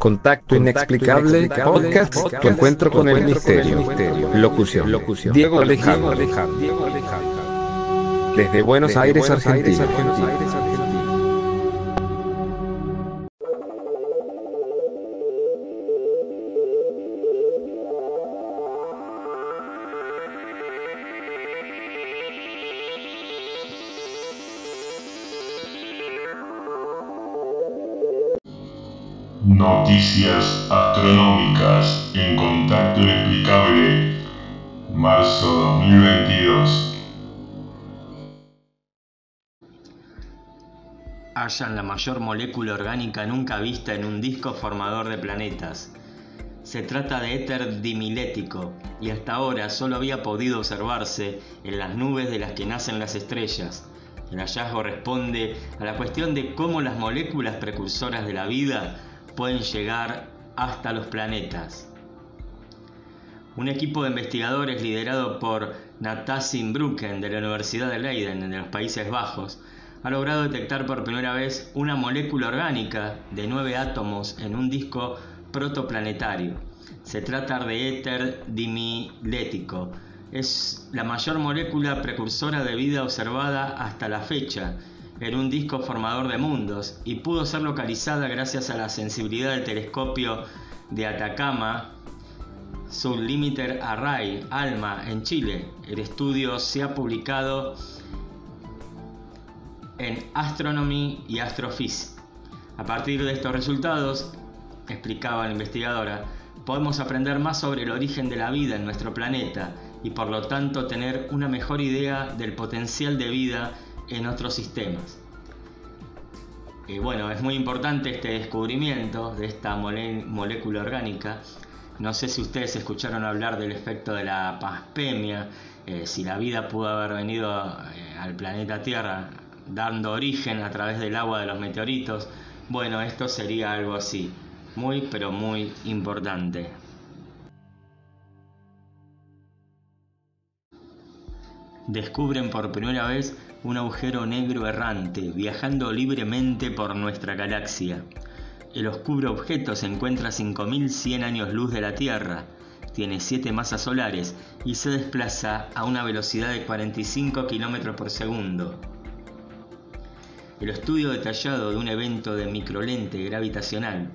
Contacto inexplicable, podcast, tu encuentro con el misterio. Locución, Diego Alejandro. Desde Buenos Aires, Argentina. Astronómicas en contacto explicable. Marzo 2022. Hallan la mayor molécula orgánica nunca vista en un disco formador de planetas. Se trata de éter dimilético y hasta ahora solo había podido observarse en las nubes de las que nacen las estrellas. El hallazgo responde a la cuestión de cómo las moléculas precursoras de la vida pueden llegar hasta los planetas. Un equipo de investigadores liderado por Natassin Brucken de la Universidad de Leiden de los Países Bajos ha logrado detectar por primera vez una molécula orgánica de nueve átomos en un disco protoplanetario. Se trata de éter dimilético. Es la mayor molécula precursora de vida observada hasta la fecha en un disco formador de mundos y pudo ser localizada gracias a la sensibilidad del telescopio de Atacama Sublimiter Array ALMA en Chile. El estudio se ha publicado en Astronomy y Astrophysics. A partir de estos resultados, explicaba la investigadora, podemos aprender más sobre el origen de la vida en nuestro planeta y por lo tanto tener una mejor idea del potencial de vida en otros sistemas. Y bueno, es muy importante este descubrimiento de esta molécula orgánica. No sé si ustedes escucharon hablar del efecto de la paspemia, eh, si la vida pudo haber venido eh, al planeta Tierra dando origen a través del agua de los meteoritos. Bueno, esto sería algo así, muy pero muy importante. Descubren por primera vez un agujero negro errante viajando libremente por nuestra galaxia. El oscuro objeto se encuentra a 5100 años luz de la Tierra, tiene 7 masas solares y se desplaza a una velocidad de 45 km por segundo. El estudio detallado de un evento de microlente gravitacional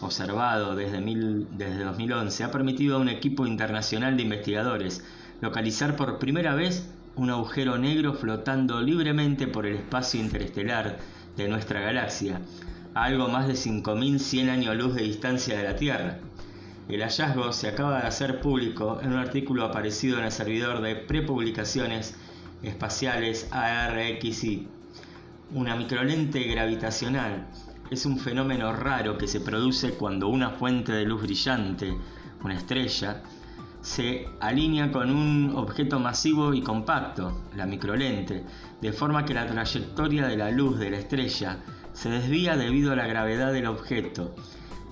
observado desde, desde 2011 ha permitido a un equipo internacional de investigadores localizar por primera vez un agujero negro flotando libremente por el espacio interestelar de nuestra galaxia, a algo más de 5.100 años luz de distancia de la Tierra. El hallazgo se acaba de hacer público en un artículo aparecido en el servidor de prepublicaciones espaciales ARXI. Una microlente gravitacional es un fenómeno raro que se produce cuando una fuente de luz brillante, una estrella, se alinea con un objeto masivo y compacto, la microlente, de forma que la trayectoria de la luz de la estrella se desvía debido a la gravedad del objeto.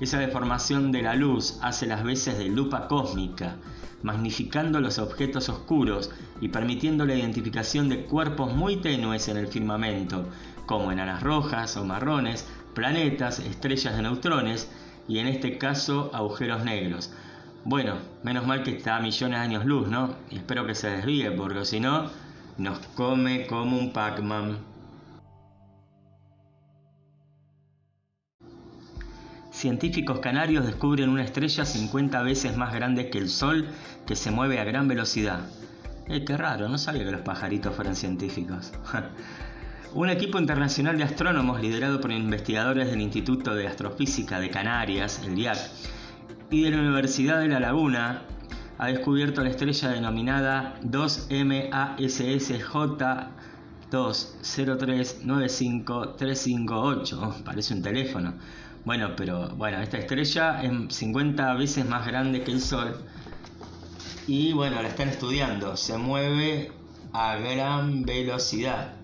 Esa deformación de la luz hace las veces de lupa cósmica, magnificando los objetos oscuros y permitiendo la identificación de cuerpos muy tenues en el firmamento, como enanas rojas o marrones, planetas, estrellas de neutrones y en este caso agujeros negros bueno, menos mal que está a millones de años luz, ¿no? Y espero que se desvíe, porque si no, nos come como un Pac-Man. Científicos canarios descubren una estrella 50 veces más grande que el Sol que se mueve a gran velocidad. Eh, qué raro, no sabía que los pajaritos fueran científicos. Un equipo internacional de astrónomos liderado por investigadores del Instituto de Astrofísica de Canarias, el IAC, y de la Universidad de La Laguna ha descubierto la estrella denominada 2MASSJ 2039538. Parece un teléfono. Bueno, pero bueno, esta estrella es 50 veces más grande que el Sol. Y bueno, la están estudiando. Se mueve a gran velocidad.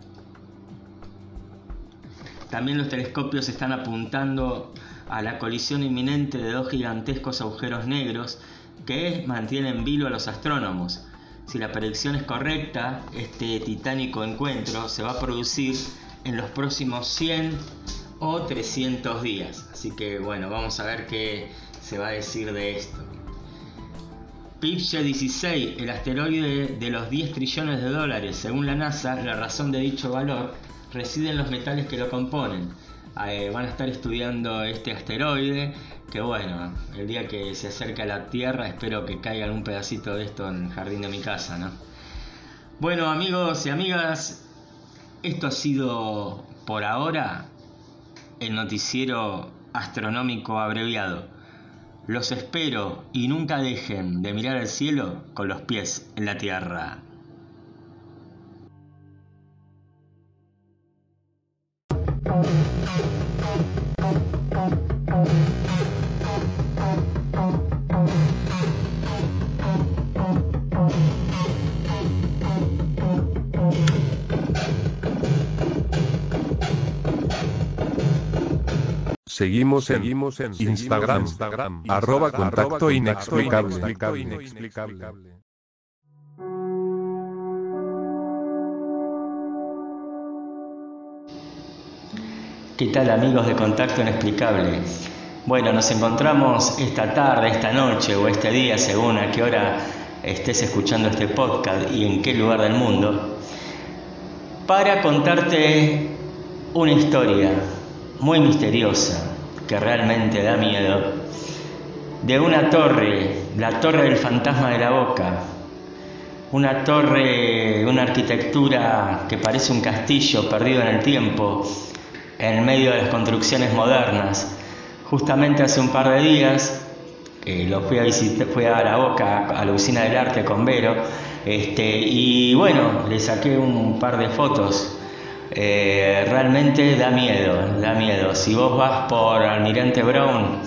También los telescopios están apuntando a la colisión inminente de dos gigantescos agujeros negros que mantienen vilo a los astrónomos. Si la predicción es correcta, este titánico encuentro se va a producir en los próximos 100 o 300 días. Así que bueno, vamos a ver qué se va a decir de esto. Pipche 16, el asteroide de los 10 trillones de dólares. Según la NASA, la razón de dicho valor reside en los metales que lo componen. Eh, van a estar estudiando este asteroide, que bueno, el día que se acerque a la Tierra espero que caiga algún pedacito de esto en el jardín de mi casa, ¿no? Bueno amigos y amigas, esto ha sido por ahora el noticiero astronómico abreviado. Los espero y nunca dejen de mirar al cielo con los pies en la tierra. Seguimos en, Seguimos en Instagram, Instagram, arroba contacto inexplicable. ¿Qué tal amigos de Contacto Inexplicable? Bueno, nos encontramos esta tarde, esta noche o este día, según a qué hora estés escuchando este podcast y en qué lugar del mundo, para contarte una historia muy misteriosa que realmente da miedo de una torre, la torre del fantasma de la boca, una torre, una arquitectura que parece un castillo perdido en el tiempo, en medio de las construcciones modernas. Justamente hace un par de días que lo fui a visitar, fui a la boca, a la usina del arte con Vero, este, y bueno, le saqué un par de fotos eh, realmente da miedo, da miedo. Si vos vas por Almirante Brown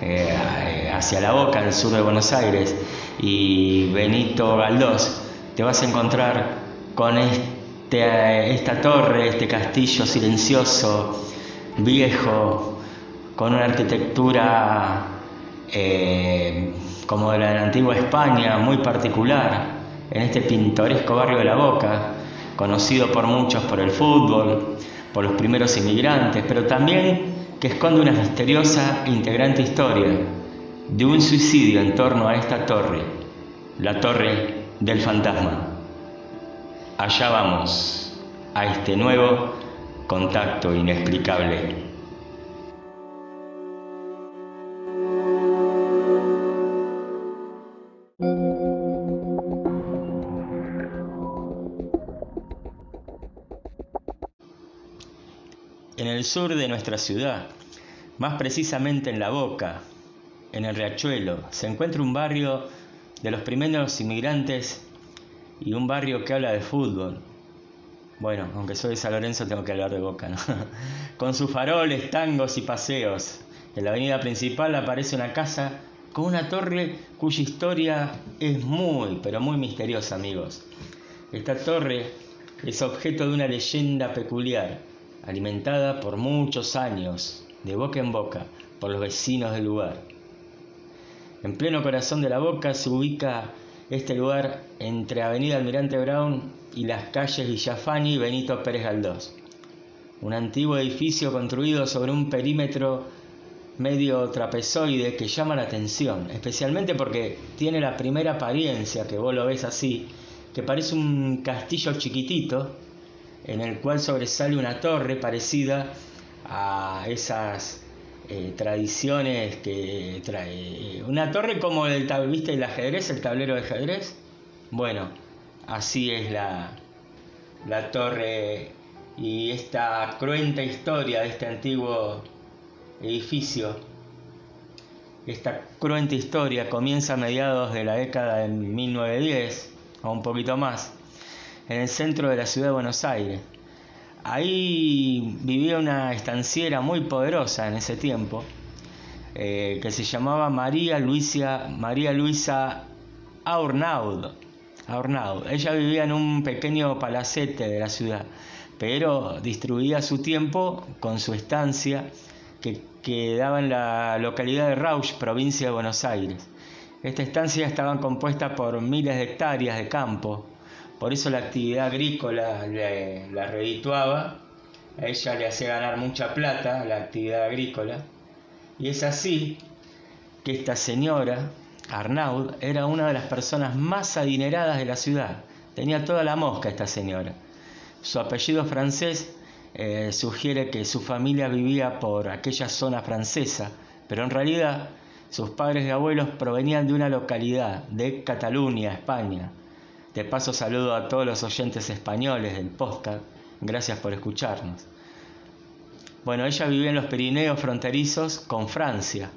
eh, hacia la boca, al sur de Buenos Aires, y Benito Galdós, te vas a encontrar con este, esta torre, este castillo silencioso, viejo, con una arquitectura eh, como la de la antigua España, muy particular, en este pintoresco barrio de la Boca conocido por muchos por el fútbol, por los primeros inmigrantes, pero también que esconde una misteriosa e integrante historia de un suicidio en torno a esta torre, la torre del fantasma. Allá vamos, a este nuevo contacto inexplicable. En el sur de nuestra ciudad, más precisamente en La Boca, en el Riachuelo, se encuentra un barrio de los primeros inmigrantes y un barrio que habla de fútbol. Bueno, aunque soy de San Lorenzo tengo que hablar de Boca, ¿no? Con sus faroles, tangos y paseos. En la avenida principal aparece una casa con una torre cuya historia es muy, pero muy misteriosa, amigos. Esta torre es objeto de una leyenda peculiar alimentada por muchos años, de boca en boca, por los vecinos del lugar. En pleno corazón de la boca se ubica este lugar entre Avenida Almirante Brown y las calles Villafani y Benito Pérez Galdós. Un antiguo edificio construido sobre un perímetro medio trapezoide que llama la atención, especialmente porque tiene la primera apariencia, que vos lo ves así, que parece un castillo chiquitito, en el cual sobresale una torre parecida a esas eh, tradiciones que trae. Una torre como el, ¿viste el ajedrez, el tablero de ajedrez? Bueno, así es la, la torre y esta cruenta historia de este antiguo edificio. Esta cruenta historia comienza a mediados de la década de 1910 o un poquito más en el centro de la ciudad de Buenos Aires. Ahí vivía una estanciera muy poderosa en ese tiempo, eh, que se llamaba María Luisa, María Luisa. Ella vivía en un pequeño palacete de la ciudad, pero distribuía su tiempo con su estancia que quedaba en la localidad de Rauch, provincia de Buenos Aires. Esta estancia estaba compuesta por miles de hectáreas de campo, por eso la actividad agrícola la redituaba a ella le hacía ganar mucha plata la actividad agrícola. Y es así que esta señora, Arnaud, era una de las personas más adineradas de la ciudad. Tenía toda la mosca esta señora. Su apellido francés eh, sugiere que su familia vivía por aquella zona francesa, pero en realidad sus padres y abuelos provenían de una localidad de Cataluña, España. De paso saludo a todos los oyentes españoles del podcast. Gracias por escucharnos. Bueno, ella vivía en los Pirineos fronterizos con Francia.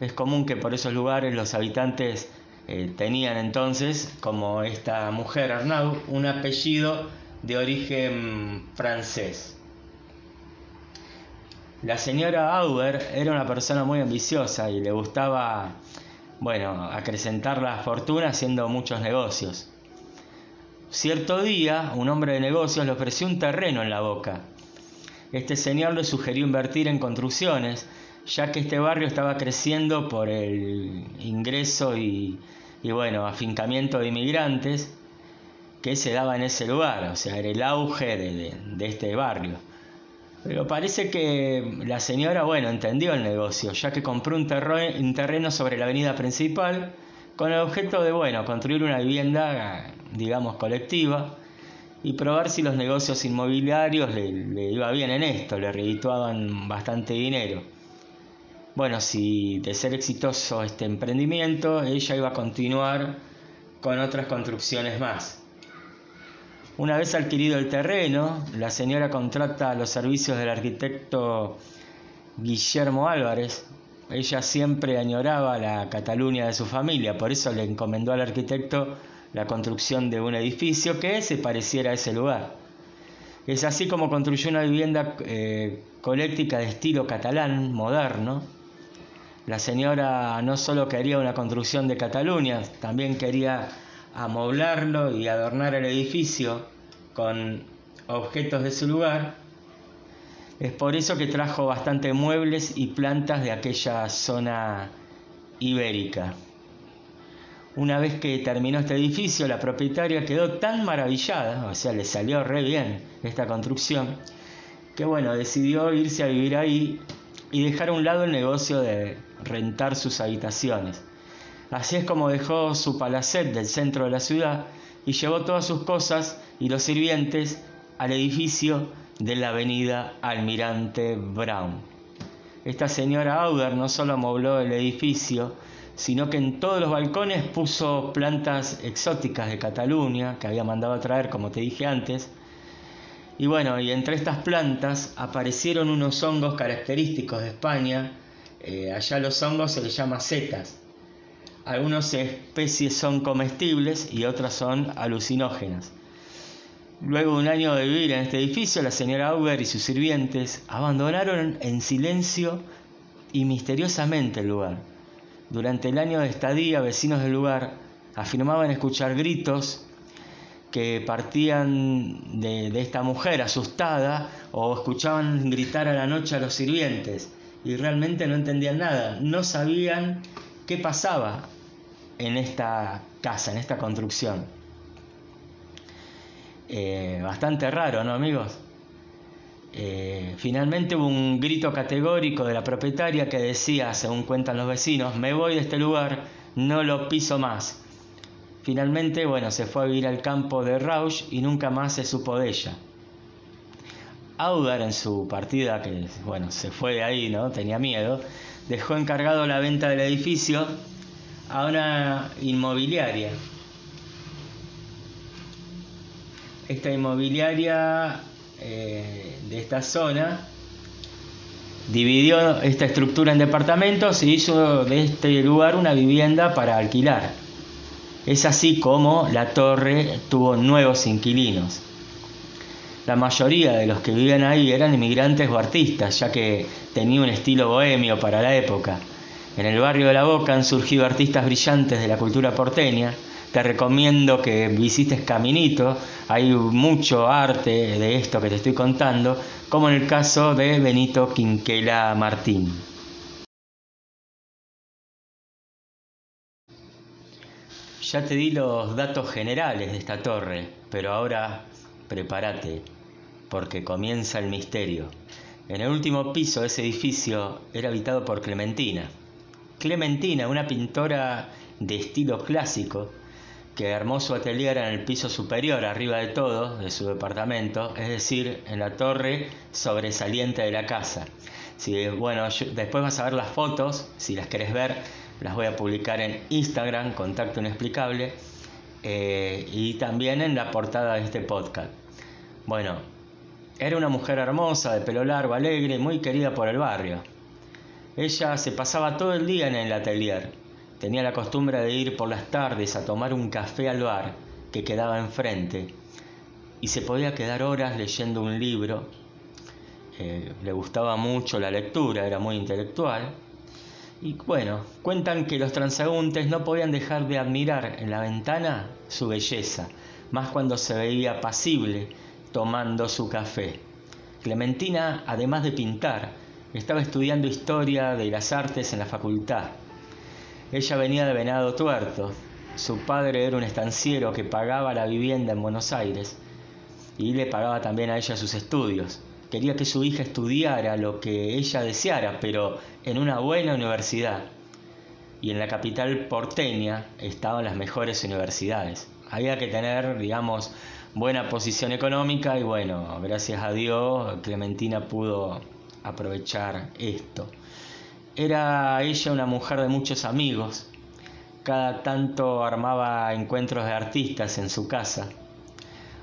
Es común que por esos lugares los habitantes eh, tenían entonces, como esta mujer Arnaud, un apellido de origen francés. La señora Auber era una persona muy ambiciosa y le gustaba, bueno, acrecentar la fortuna haciendo muchos negocios. Cierto día, un hombre de negocios le ofreció un terreno en la boca. Este señor le sugirió invertir en construcciones, ya que este barrio estaba creciendo por el ingreso y, bueno, afincamiento de inmigrantes que se daba en ese lugar, o sea, era el auge de este barrio. Pero parece que la señora, bueno, entendió el negocio, ya que compró un, terreno sobre la avenida principal con el objeto de, bueno, construir una vivienda, digamos, colectiva y probar si los negocios inmobiliarios le, le iba bien en esto, le redituaban bastante dinero. Bueno, si de ser exitoso este emprendimiento, ella iba a continuar con otras construcciones más. Una vez adquirido el terreno, la señora contrata los servicios del arquitecto Guillermo Álvarez. Ella siempre añoraba la Cataluña de su familia, por eso le encomendó al arquitecto la construcción de un edificio que se pareciera a ese lugar. Es así como construyó una vivienda eh, coléctica de estilo catalán, moderno. La señora no solo quería una construcción de Cataluña, también quería amoblarlo y adornar el edificio con objetos de su lugar. Es por eso que trajo bastante muebles y plantas de aquella zona ibérica. Una vez que terminó este edificio, la propietaria quedó tan maravillada, o sea, le salió re bien esta construcción, que bueno, decidió irse a vivir ahí y dejar a un lado el negocio de rentar sus habitaciones. Así es como dejó su palacet del centro de la ciudad y llevó todas sus cosas y los sirvientes al edificio de la avenida Almirante Brown. Esta señora Auder no solo amobló el edificio, sino que en todos los balcones puso plantas exóticas de Cataluña, que había mandado traer, como te dije antes. Y bueno, y entre estas plantas aparecieron unos hongos característicos de España. Eh, allá los hongos se les llama setas. Algunas especies son comestibles y otras son alucinógenas. Luego de un año de vivir en este edificio, la señora Auber y sus sirvientes abandonaron en silencio y misteriosamente el lugar. Durante el año de estadía, vecinos del lugar afirmaban escuchar gritos que partían de, de, esta mujer asustada o escuchaban gritar a la noche a los sirvientes y realmente no entendían nada, no sabían qué pasaba en esta casa, en esta construcción. Eh, bastante raro, ¿no, amigos? Eh, finalmente hubo un grito categórico de la propietaria que decía, según cuentan los vecinos, me voy de este lugar, no lo piso más. Finalmente, bueno, se fue a vivir al campo de Rausch y nunca más se supo de ella. Audar en su partida, que bueno, se fue de ahí, ¿no? Tenía miedo, dejó encargado la venta del edificio a una inmobiliaria. Esta inmobiliaria eh, de esta zona dividió esta estructura en departamentos y hizo de este lugar una vivienda para alquilar. Es así como la torre tuvo nuevos inquilinos. La mayoría de los que vivían ahí eran inmigrantes o artistas, ya que tenía un estilo bohemio para la época. En el barrio de La Boca han surgido artistas brillantes de la cultura porteña. Te recomiendo que visites Caminito, hay mucho arte de esto que te estoy contando, como en el caso de Benito Quinquela Martín. Ya te di los datos generales de esta torre, pero ahora prepárate, porque comienza el misterio. En el último piso de ese edificio era habitado por Clementina. Clementina, una pintora de estilo clásico, que armó su atelier en el piso superior, arriba de todo, de su departamento, es decir, en la torre sobresaliente de la casa. Si, bueno, después vas a ver las fotos, si las querés ver, las voy a publicar en Instagram, Contacto Inexplicable, eh, y también en la portada de este podcast. Bueno, era una mujer hermosa, de pelo largo, alegre, muy querida por el barrio. Ella se pasaba todo el día en el atelier. Tenía la costumbre de ir por las tardes a tomar un café al bar que quedaba enfrente y se podía quedar horas leyendo un libro. Eh, le gustaba mucho la lectura, era muy intelectual. Y bueno, cuentan que los transeúntes no podían dejar de admirar en la ventana su belleza, más cuando se veía pasible tomando su café. Clementina, además de pintar, estaba estudiando historia de las artes en la facultad. Ella venía de Venado Tuerto. Su padre era un estanciero que pagaba la vivienda en Buenos Aires y le pagaba también a ella sus estudios. Quería que su hija estudiara lo que ella deseara, pero en una buena universidad. Y en la capital porteña estaban las mejores universidades. Había que tener, digamos, buena posición económica y bueno, gracias a Dios Clementina pudo aprovechar esto. Era ella una mujer de muchos amigos, cada tanto armaba encuentros de artistas en su casa.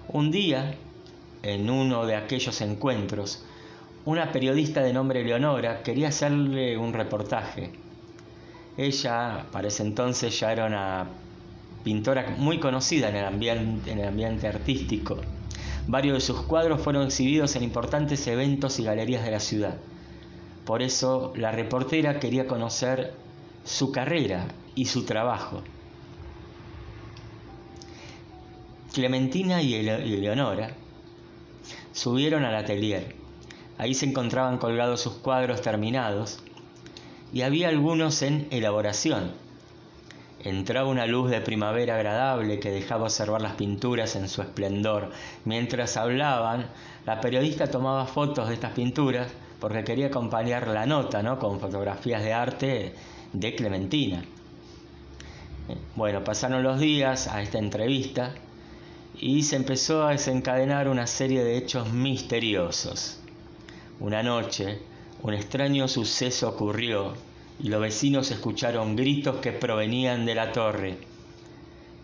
Un día, en uno de aquellos encuentros, una periodista de nombre Leonora quería hacerle un reportaje. Ella, para ese entonces, ya era una pintora muy conocida en el, ambiente, artístico. Varios de sus cuadros fueron exhibidos en importantes eventos y galerías de la ciudad. Por eso la reportera quería conocer su carrera y su trabajo. Clementina y Eleonora subieron al atelier. Ahí se encontraban colgados sus cuadros terminados y había algunos en elaboración Entraba una luz de primavera agradable que dejaba observar las pinturas en su esplendor. Mientras hablaban, la periodista tomaba fotos de estas pinturas porque quería acompañar la nota ¿no? con fotografías de arte de Clementina. Bueno, pasaron los días a esta entrevista y se empezó a desencadenar una serie de hechos misteriosos. Una noche, un extraño suceso ocurrió y los vecinos escucharon gritos que provenían de la torre.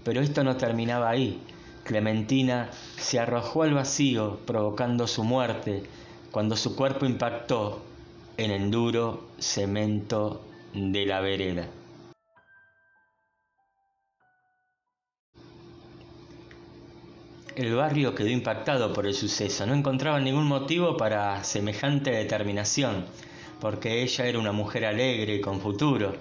Pero esto no terminaba ahí. Clementina se arrojó al vacío, provocando su muerte, cuando su cuerpo impactó en el duro cemento de la vereda. El barrio quedó impactado por el suceso, no encontraba ningún motivo para semejante determinación porque ella era una mujer alegre y con futuro.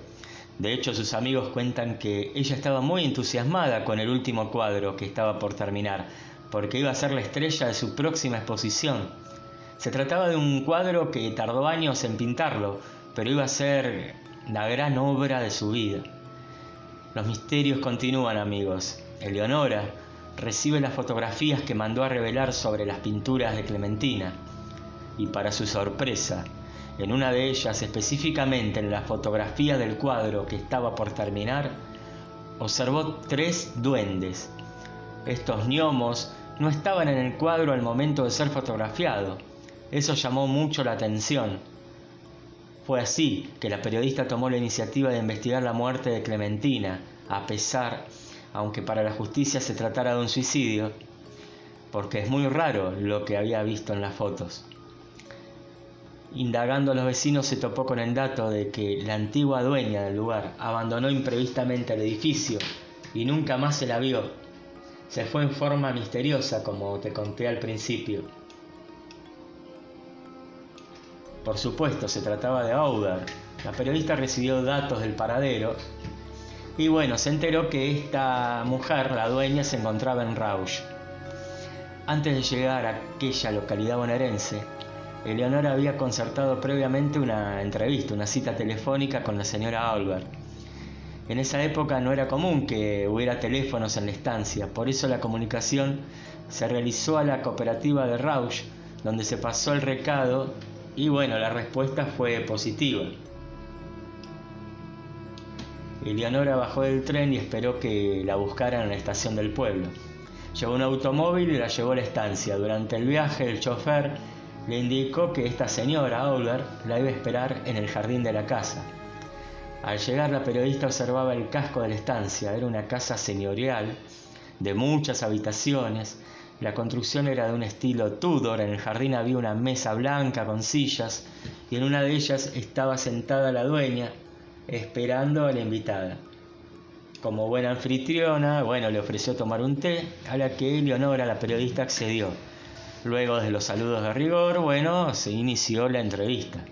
De hecho, sus amigos cuentan que ella estaba muy entusiasmada con el último cuadro que estaba por terminar, porque iba a ser la estrella de su próxima exposición. Se trataba de un cuadro que tardó años en pintarlo, pero iba a ser la gran obra de su vida. Los misterios continúan, amigos. Eleonora recibe las fotografías que mandó a revelar sobre las pinturas de Clementina, y para su sorpresa, en una de ellas, específicamente en la fotografía del cuadro que estaba por terminar, observó tres duendes. Estos gnomos no estaban en el cuadro al momento de ser fotografiado. Eso llamó mucho la atención. Fue así que la periodista tomó la iniciativa de investigar la muerte de Clementina, a pesar, aunque para la justicia se tratara de un suicidio, porque es muy raro lo que había visto en las fotos. Indagando a los vecinos se topó con el dato de que la antigua dueña del lugar abandonó imprevistamente el edificio y nunca más se la vio. Se fue en forma misteriosa, como te conté al principio. Por supuesto, se trataba de Auder. La periodista recibió datos del paradero y bueno, se enteró que esta mujer, la dueña, se encontraba en Rausch. Antes de llegar a aquella localidad bonaerense, Eleonora había concertado previamente una entrevista, una cita telefónica con la señora Albert. En esa época no era común que hubiera teléfonos en la estancia, por eso la comunicación se realizó a la cooperativa de Rausch, donde se pasó el recado y bueno, la respuesta fue positiva. Eleonora bajó del tren y esperó que la buscaran en la estación del pueblo. Llevó un automóvil y la llevó a la estancia. Durante el viaje, el chofer le indicó que esta señora, Auler, la iba a esperar en el jardín de la casa. Al llegar, la periodista observaba el casco de la estancia. Era una casa señorial, de muchas habitaciones. La construcción era de un estilo Tudor. En el jardín había una mesa blanca con sillas y en una de ellas estaba sentada la dueña, esperando a la invitada. Como buena anfitriona, bueno, le ofreció tomar un té, a la que Leonora, la periodista, accedió. Luego de los saludos de rigor, bueno, se inició la entrevista.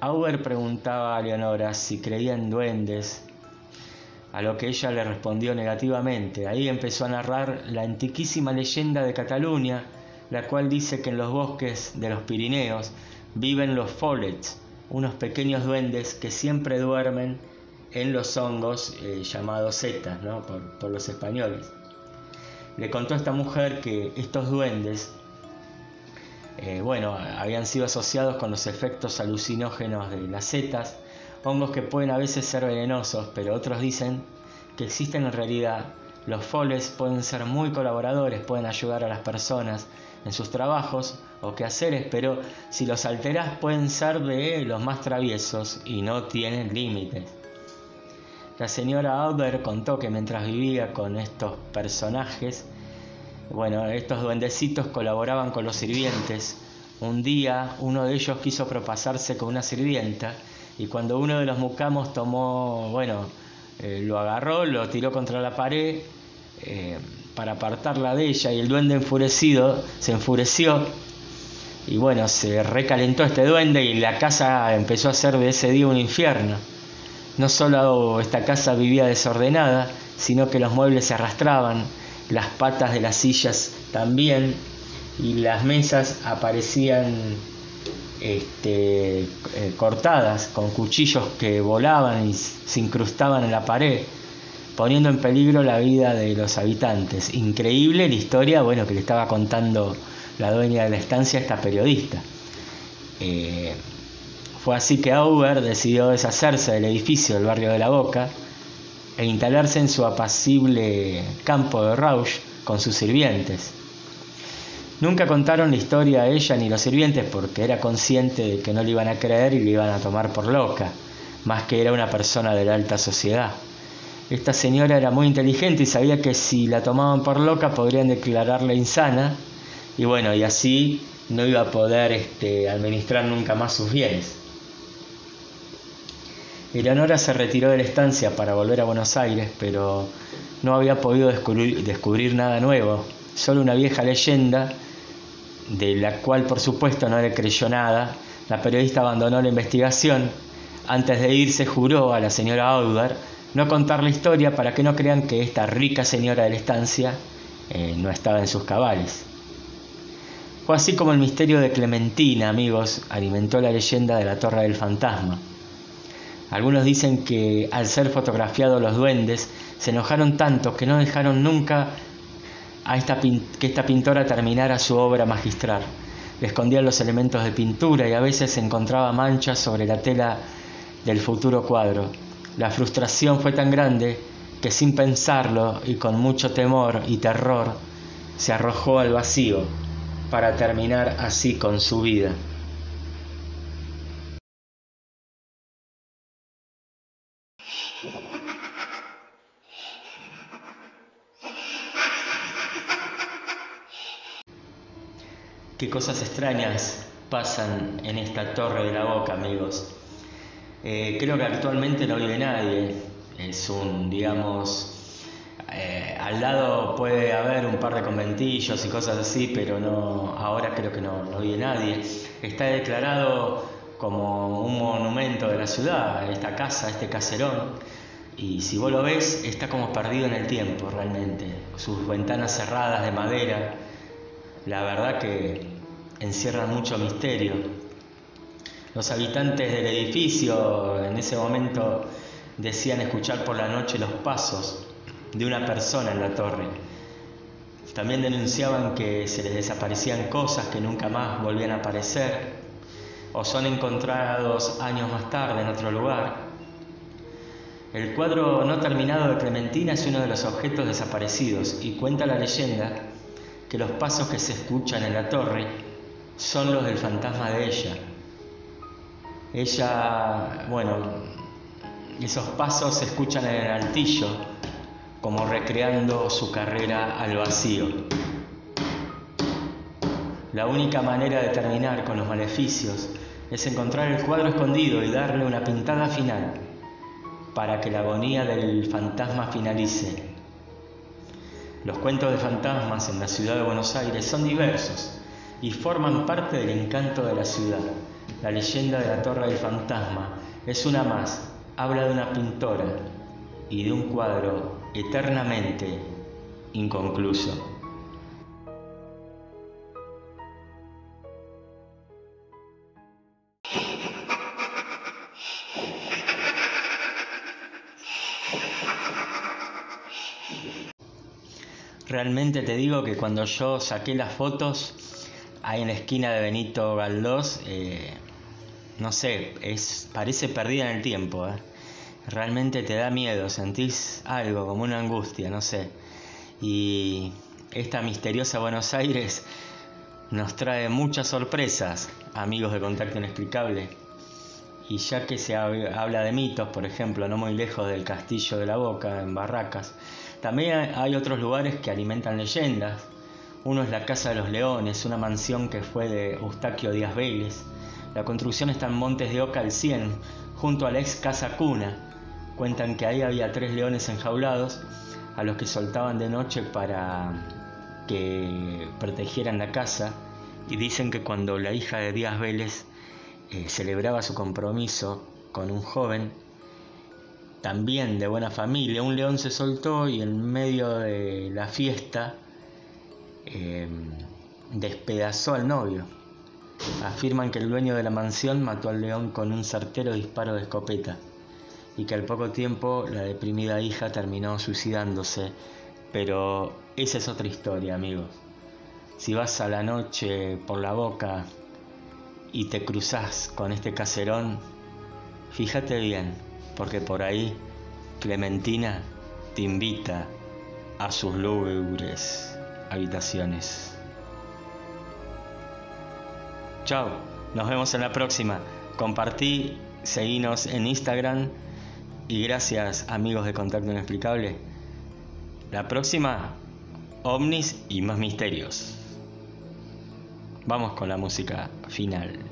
Auer preguntaba a Leonora si creía en duendes, a lo que ella le respondió negativamente. Ahí empezó a narrar la antiquísima leyenda de Cataluña, la cual dice que en los bosques de los Pirineos viven los follets, unos pequeños duendes que siempre duermen en los hongos eh, llamados setas ¿no? por, los españoles. Le contó a esta mujer que estos duendes eh, bueno, habían sido asociados con los efectos alucinógenos de las setas, hongos que pueden a veces ser venenosos, pero otros dicen que existen en realidad. Los foles pueden ser muy colaboradores, pueden ayudar a las personas en sus trabajos o quehaceres, pero si los alteras pueden ser de los más traviesos y no tienen límites. La señora Auber contó que mientras vivía con estos personajes, bueno, estos duendecitos colaboraban con los sirvientes. Un día uno de ellos quiso propasarse con una sirvienta y cuando uno de los mucamos tomó, bueno, eh, lo agarró, lo tiró contra la pared eh, para apartarla de ella y el duende enfurecido se enfureció y bueno, se recalentó este duende y la casa empezó a ser de ese día un infierno. No solo esta casa vivía desordenada, sino que los muebles se arrastraban, las patas de las sillas también y las mesas aparecían este, eh, cortadas con cuchillos que volaban y se incrustaban en la pared, poniendo en peligro la vida de los habitantes. Increíble la historia, bueno, que le estaba contando la dueña de la estancia esta periodista. Eh, fue así que Auber decidió deshacerse del edificio del barrio de la Boca e instalarse en su apacible campo de Rausch con sus sirvientes. Nunca contaron la historia a ella ni los sirvientes porque era consciente de que no le iban a creer y le iban a tomar por loca, más que era una persona de la alta sociedad. Esta señora era muy inteligente y sabía que si la tomaban por loca podrían declararla insana y bueno, y así no iba a poder este, administrar nunca más sus bienes. Eleonora se retiró de la estancia para volver a Buenos Aires, pero no había podido descubrir, nada nuevo, solo una vieja leyenda de la cual por supuesto no le creyó nada. La periodista abandonó la investigación. Antes de irse juró a la señora Auder no contar la historia para que no crean que esta rica señora de la estancia eh, no estaba en sus cabales. Fue así como el misterio de Clementina, amigos, alimentó la leyenda de la Torre del Fantasma. Algunos dicen que al ser fotografiados los duendes se enojaron tanto que no dejaron nunca a que esta pintora terminara su obra magistral. Le escondían los elementos de pintura y a veces encontraba manchas sobre la tela del futuro cuadro. La frustración fue tan grande que sin pensarlo y con mucho temor y terror se arrojó al vacío para terminar así con su vida. Qué cosas extrañas pasan en esta torre de la boca, amigos. Eh, creo que actualmente no vive nadie. Es un, digamos, eh, al lado puede haber un par de conventillos y cosas así, pero no, ahora creo que no, no vive nadie. Está declarado como un monumento de la ciudad, esta casa, este caserón. Y si vos lo ves, está como perdido en el tiempo realmente. Sus ventanas cerradas de madera, la verdad que encierra mucho misterio. Los habitantes del edificio en ese momento decían escuchar por la noche los pasos de una persona en la torre. También denunciaban que se les desaparecían cosas que nunca más volvían a aparecer o son encontrados años más tarde en otro lugar. El cuadro no terminado de Clementina es uno de los objetos desaparecidos y cuenta la leyenda que los pasos que se escuchan en la torre son los del fantasma de ella. Ella, bueno, esos pasos se escuchan en el altillo, como recreando su carrera al vacío. La única manera de terminar con los maleficios es encontrar el cuadro escondido y darle una pintada final para que la agonía del fantasma finalice. Los cuentos de fantasmas en la ciudad de Buenos Aires son diversos y forman parte del encanto de la ciudad. La leyenda de la Torre del Fantasma es una más, habla de una pintora y de un cuadro eternamente inconcluso. Realmente te digo que cuando yo saqué las fotos ahí en la esquina de Benito Galdós, eh, no sé, es, parece perdida en el tiempo. ¿eh? Realmente te da miedo, sentís algo, como una angustia, no sé. Y esta misteriosa Buenos Aires nos trae muchas sorpresas, amigos de Contacto Inexplicable. Y ya que se habla de mitos, por ejemplo, no muy lejos del Castillo de la Boca, en Barracas, también hay otros lugares que alimentan leyendas. Uno es la Casa de los Leones, una mansión que fue de Eustaquio Díaz Vélez. La construcción está en Montes de Oca al 100, junto a la ex Casa Cuna. Cuentan que ahí había tres leones enjaulados a los que soltaban de noche para que protegieran la casa y dicen que cuando la hija de Díaz Vélez eh, celebraba su compromiso con un joven, también de buena familia, un león se soltó y en medio de la fiesta em, despedazó al novio. Afirman que el dueño de la mansión mató al león con un certero disparo de escopeta y que al poco tiempo la deprimida hija terminó suicidándose. Pero esa es otra historia, amigos. Si vas a la noche por la boca y te cruzas con este caserón, fíjate bien porque por ahí Clementina te invita a sus lúgubres habitaciones. Chao, nos vemos en la próxima. Compartí, seguinos en Instagram y gracias amigos de Contacto Inexplicable. La próxima, ovnis y más misterios. Vamos con la música final.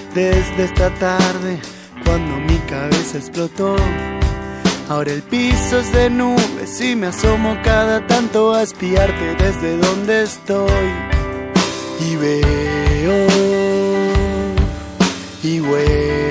desde esta tarde cuando mi cabeza explotó. Ahora el piso es de nubes y me asomo cada tanto a espiarte desde donde estoy. Y veo y vuelo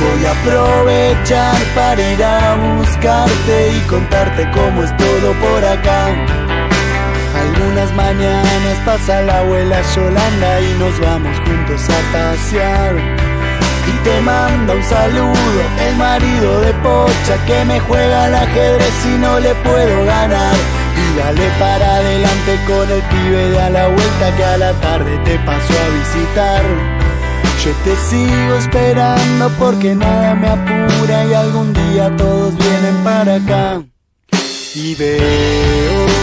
Voy a aprovechar para ir a buscarte y contarte cómo es todo por acá. Algunas mañanas pasa la abuela Yolanda y nos vamos juntos a pasear. Y te manda un saludo el marido de Pocha que me juega al ajedrez y no le puedo ganar. Y dale para adelante con el pibe de a la vuelta que a la tarde te pasó a visitar. Yo te sigo esperando porque nada me apura y algún día todos vienen para acá. Y veo